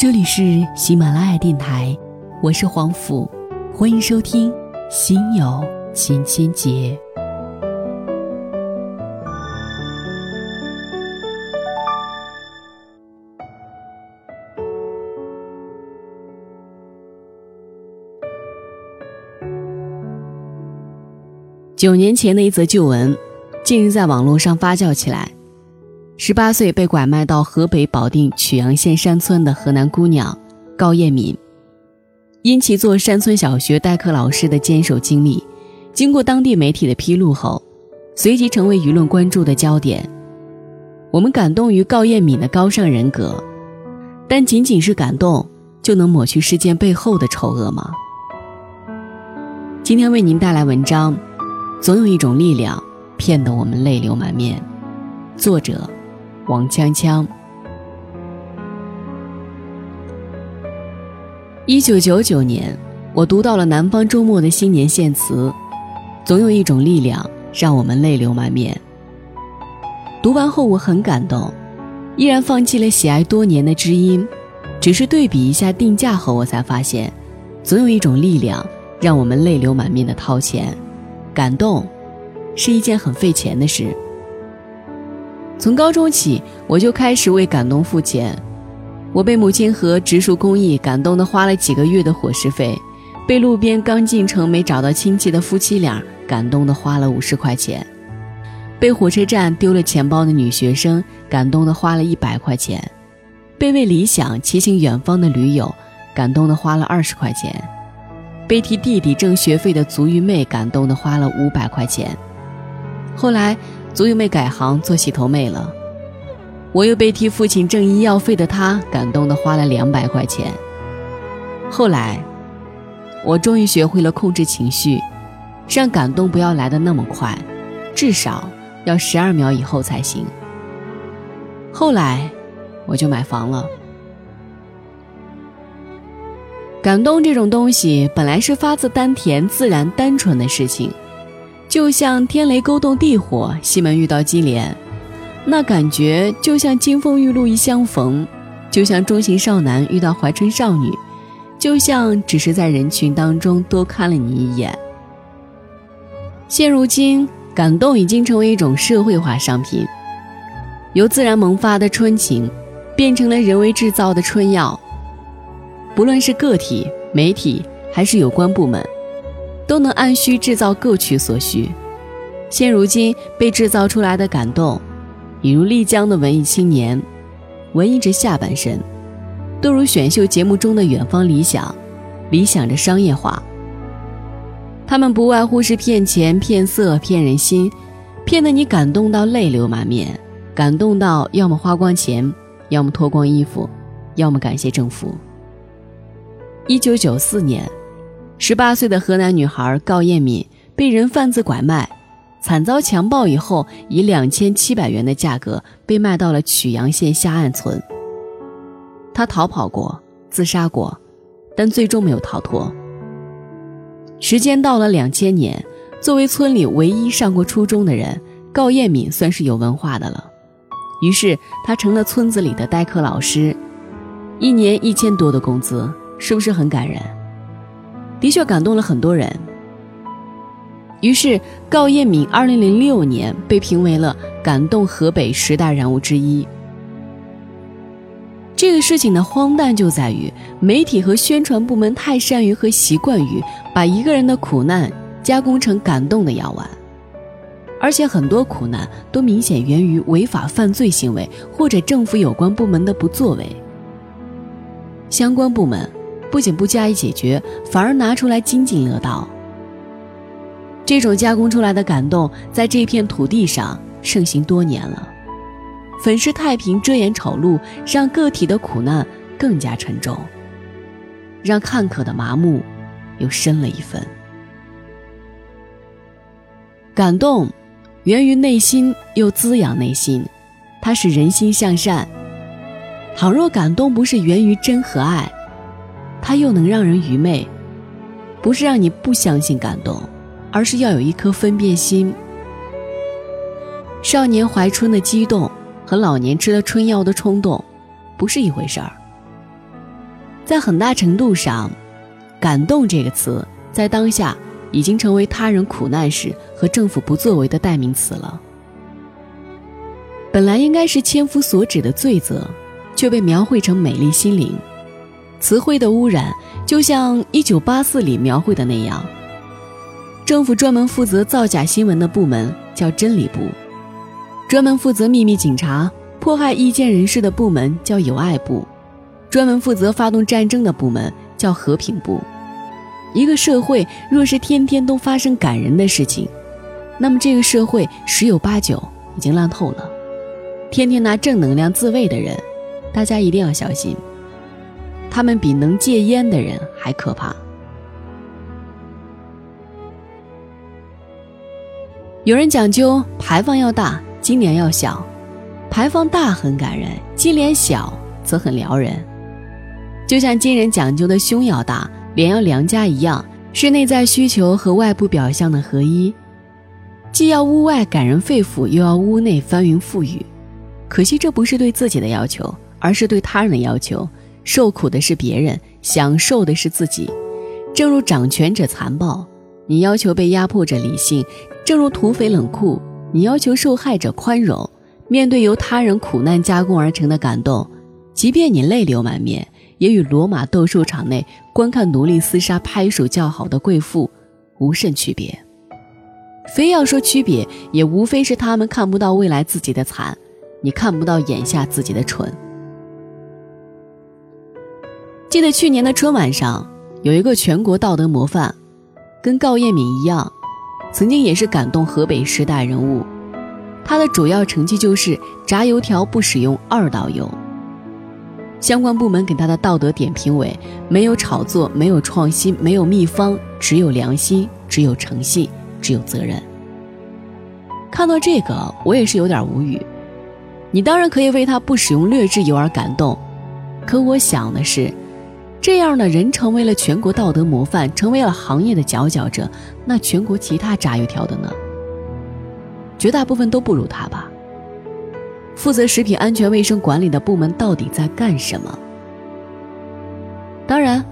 这里是喜马拉雅电台，我是黄甫，欢迎收听《心有千千结》。九年前的一则旧闻，近日在网络上发酵起来。十八岁被拐卖到河北保定曲阳县山村的河南姑娘高艳敏，因其做山村小学代课老师的坚守经历，经过当地媒体的披露后，随即成为舆论关注的焦点。我们感动于高艳敏的高尚人格，但仅仅是感动就能抹去事件背后的丑恶吗？今天为您带来文章，总有一种力量骗得我们泪流满面。作者。王锵锵。一九九九年，我读到了南方周末的新年献词，总有一种力量让我们泪流满面。读完后我很感动，依然放弃了喜爱多年的知音，只是对比一下定价后，我才发现，总有一种力量让我们泪流满面的掏钱，感动，是一件很费钱的事。从高中起，我就开始为感动付钱。我被母亲和植树公益感动的花了几个月的伙食费，被路边刚进城没找到亲戚的夫妻俩感动的花了五十块钱，被火车站丢了钱包的女学生感动的花了一百块钱，被为理想骑行远方的驴友感动的花了二十块钱，被替弟弟挣学费的足浴妹感动的花了五百块钱。后来。足浴妹改行做洗头妹了，我又被替父亲挣医药费的他感动的花了两百块钱。后来，我终于学会了控制情绪，让感动不要来的那么快，至少要十二秒以后才行。后来，我就买房了。感动这种东西本来是发自丹田、自然、单纯的事情。就像天雷勾动地火，西门遇到金莲，那感觉就像金风玉露一相逢，就像中型少男遇到怀春少女，就像只是在人群当中多看了你一眼。现如今，感动已经成为一种社会化商品，由自然萌发的春情，变成了人为制造的春药。不论是个体、媒体，还是有关部门。都能按需制造各取所需。现如今被制造出来的感动，比如丽江的文艺青年，文艺着下半身，都如选秀节目中的远方理想，理想着商业化。他们不外乎是骗钱、骗色、骗人心，骗得你感动到泪流满面，感动到要么花光钱，要么脱光衣服，要么感谢政府。一九九四年。十八岁的河南女孩高艳敏被人贩子拐卖，惨遭强暴以后，以两千七百元的价格被卖到了曲阳县下岸村。她逃跑过，自杀过，但最终没有逃脱。时间到了两千年，作为村里唯一上过初中的人，高艳敏算是有文化的了。于是她成了村子里的代课老师，一年一千多的工资，是不是很感人？的确感动了很多人。于是，高艳敏二零零六年被评为了感动河北十大人物之一。这个事情的荒诞就在于，媒体和宣传部门太善于和习惯于把一个人的苦难加工成感动的药丸，而且很多苦难都明显源于违法犯罪行为或者政府有关部门的不作为。相关部门。不仅不加以解决，反而拿出来津津乐道。这种加工出来的感动，在这片土地上盛行多年了。粉饰太平，遮掩丑陋，让个体的苦难更加沉重，让看客的麻木又深了一分。感动源于内心，又滋养内心，它使人心向善。倘若感动不是源于真和爱，它又能让人愚昧，不是让你不相信感动，而是要有一颗分辨心。少年怀春的激动和老年吃了春药的冲动，不是一回事儿。在很大程度上，“感动”这个词在当下已经成为他人苦难时和政府不作为的代名词了。本来应该是千夫所指的罪责，却被描绘成美丽心灵。词汇的污染，就像《一九八四》里描绘的那样。政府专门负责造假新闻的部门叫真理部，专门负责秘密警察、迫害意见人士的部门叫友爱部，专门负责发动战争的部门叫和平部。一个社会若是天天都发生感人的事情，那么这个社会十有八九已经烂透了。天天拿正能量自慰的人，大家一定要小心，他们比能戒烟的人还可怕。有人讲究牌坊要大，金莲要小，牌坊大很感人，金莲小则很撩人。就像金人讲究的胸要大，脸要良家一样，是内在需求和外部表象的合一，既要屋外感人肺腑，又要屋内翻云覆雨。可惜这不是对自己的要求，而是对他人的要求。受苦的是别人，享受的是自己。正如掌权者残暴，你要求被压迫者理性。正如土匪冷酷，你要求受害者宽容。面对由他人苦难加工而成的感动，即便你泪流满面，也与罗马斗兽场内观看奴隶厮杀拍手叫好的贵妇无甚区别。非要说区别，也无非是他们看不到未来自己的惨，你看不到眼下自己的蠢。记得去年的春晚上，有一个全国道德模范，跟高艳敏一样。曾经也是感动河北时代人物，他的主要成绩就是炸油条不使用二道油。相关部门给他的道德点评为：没有炒作，没有创新，没有秘方，只有良心，只有诚信，只有责任。看到这个，我也是有点无语。你当然可以为他不使用劣质油而感动，可我想的是。这样的人成为了全国道德模范，成为了行业的佼佼者。那全国其他炸油条的呢？绝大部分都不如他吧。负责食品安全卫生管理的部门到底在干什么？当然，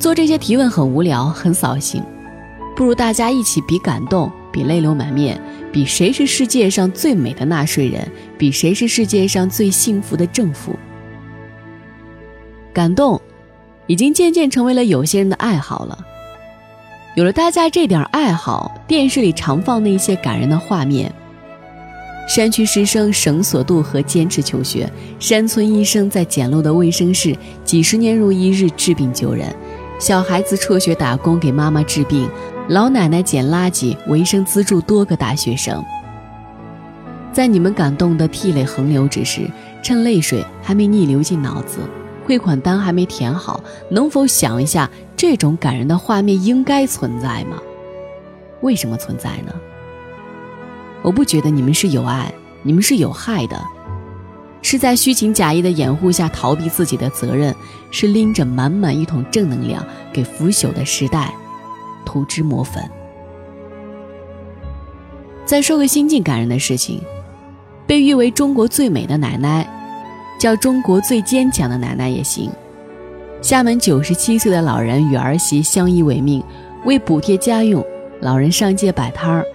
做这些提问很无聊，很扫兴。不如大家一起比感动，比泪流满面，比谁是世界上最美的纳税人，比谁是世界上最幸福的政府。感动。已经渐渐成为了有些人的爱好了。有了大家这点爱好，电视里常放那些感人的画面：山区师生绳索渡河坚持求学，山村医生在简陋的卫生室几十年如一日治病救人，小孩子辍学打工给妈妈治病，老奶奶捡垃圾维生资助多个大学生。在你们感动的涕泪横流之时，趁泪水还没逆流进脑子。汇款单还没填好，能否想一下，这种感人的画面应该存在吗？为什么存在呢？我不觉得你们是有爱，你们是有害的，是在虚情假意的掩护下逃避自己的责任，是拎着满满一桶正能量给腐朽的时代涂脂抹粉。再说个心境感人的事情，被誉为中国最美的奶奶。叫中国最坚强的奶奶也行。厦门九十七岁的老人与儿媳相依为命，为补贴家用，老人上街摆摊儿。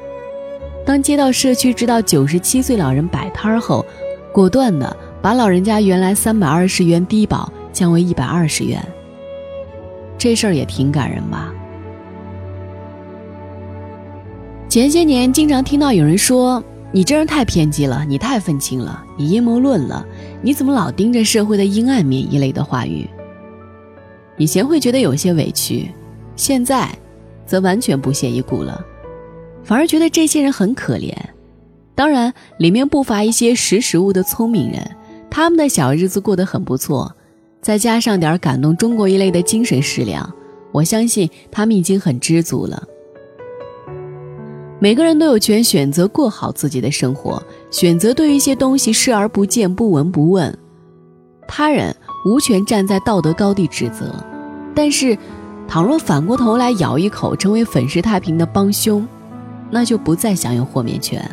当街道社区知道九十七岁老人摆摊儿后，果断的把老人家原来三百二十元低保降为一百二十元。这事儿也挺感人吧？前些年经常听到有人说。你这人太偏激了，你太愤青了，你阴谋论了，你怎么老盯着社会的阴暗面一类的话语？以前会觉得有些委屈，现在，则完全不屑一顾了，反而觉得这些人很可怜。当然，里面不乏一些识时务的聪明人，他们的小日子过得很不错，再加上点感动中国一类的精神食粮，我相信他们已经很知足了。每个人都有权选择过好自己的生活，选择对一些东西视而不见、不闻不问。他人无权站在道德高地指责，但是，倘若反过头来咬一口，成为粉饰太平的帮凶，那就不再享有豁免权。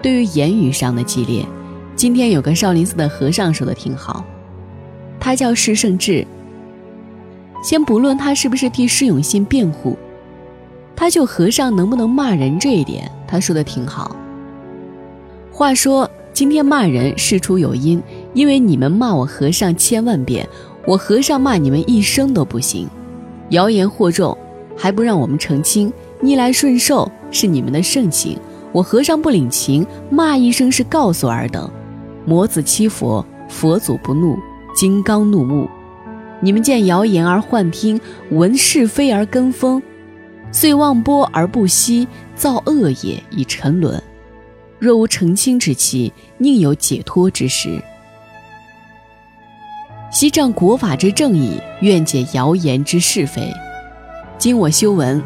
对于言语上的激烈，今天有个少林寺的和尚说的挺好，他叫释圣智，先不论他是不是替释永信辩护，他就和尚能不能骂人这一点，他说的挺好。话说今天骂人事出有因，因为你们骂我和尚千万遍，我和尚骂你们一声都不行，谣言惑众，还不让我们澄清，逆来顺受是你们的盛情，我和尚不领情，骂一声是告诉尔等，魔子欺佛，佛祖不怒，金刚怒目。你们见谣言而幻听，闻是非而跟风，遂妄播而不息，造恶也以沉沦。若无澄清之期，宁有解脱之时？昔仗国法之正义，愿解谣言之是非。今我修文，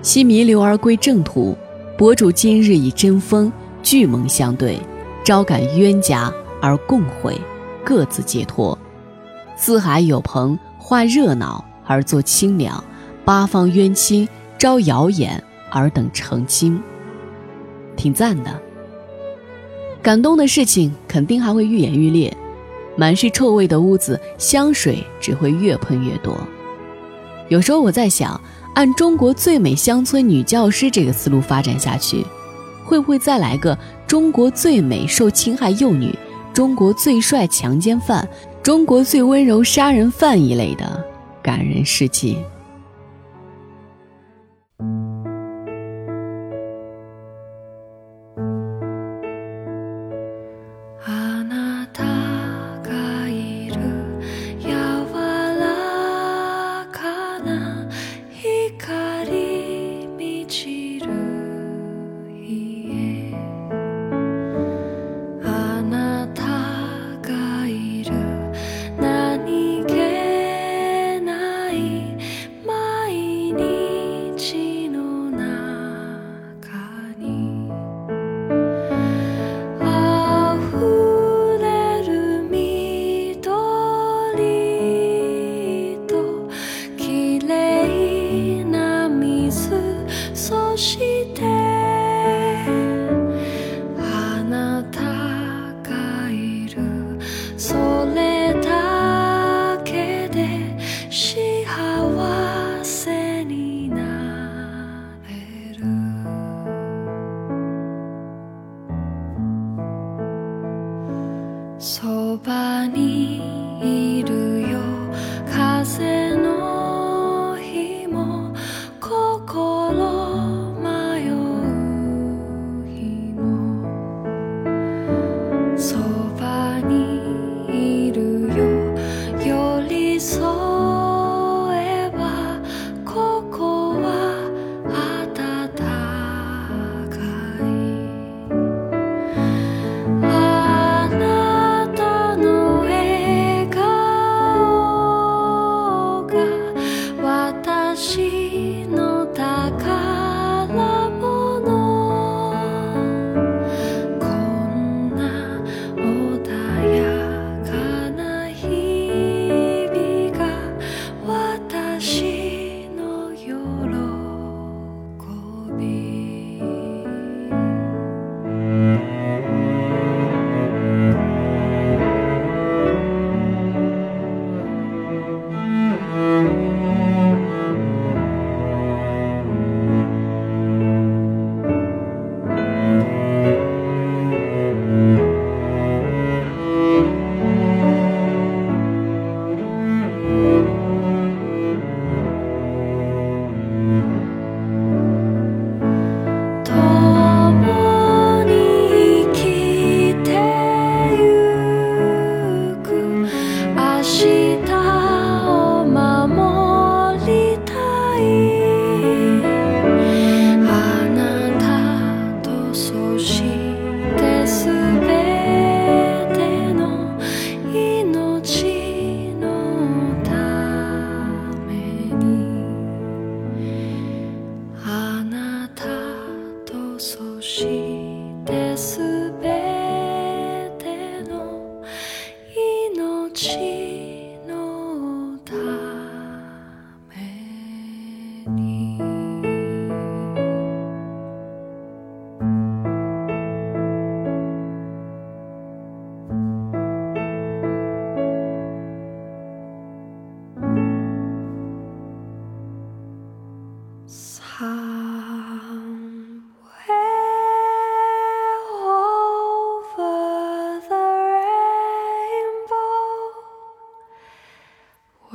昔弥留而归正途。博主今日以真风聚盟相对，招感冤家而共悔，各自解脱。四海有朋，化热闹而作清凉；八方冤亲，招谣言而等澄清。挺赞的。感动的事情肯定还会愈演愈烈，满是臭味的屋子，香水只会越喷越多。有时候我在想，按中国最美乡村女教师这个思路发展下去，会不会再来个中国最美受侵害幼女、中国最帅强奸犯？中国最温柔杀人犯一类的感人事迹。そばにいる。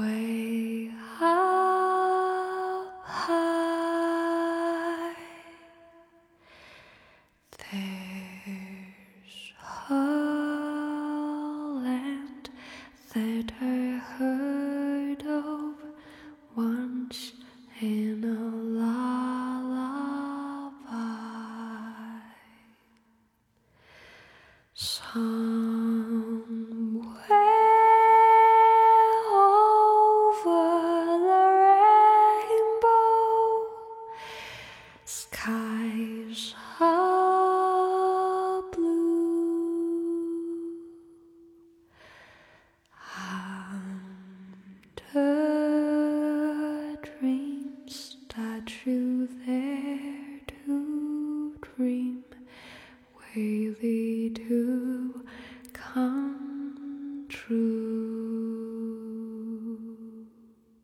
away.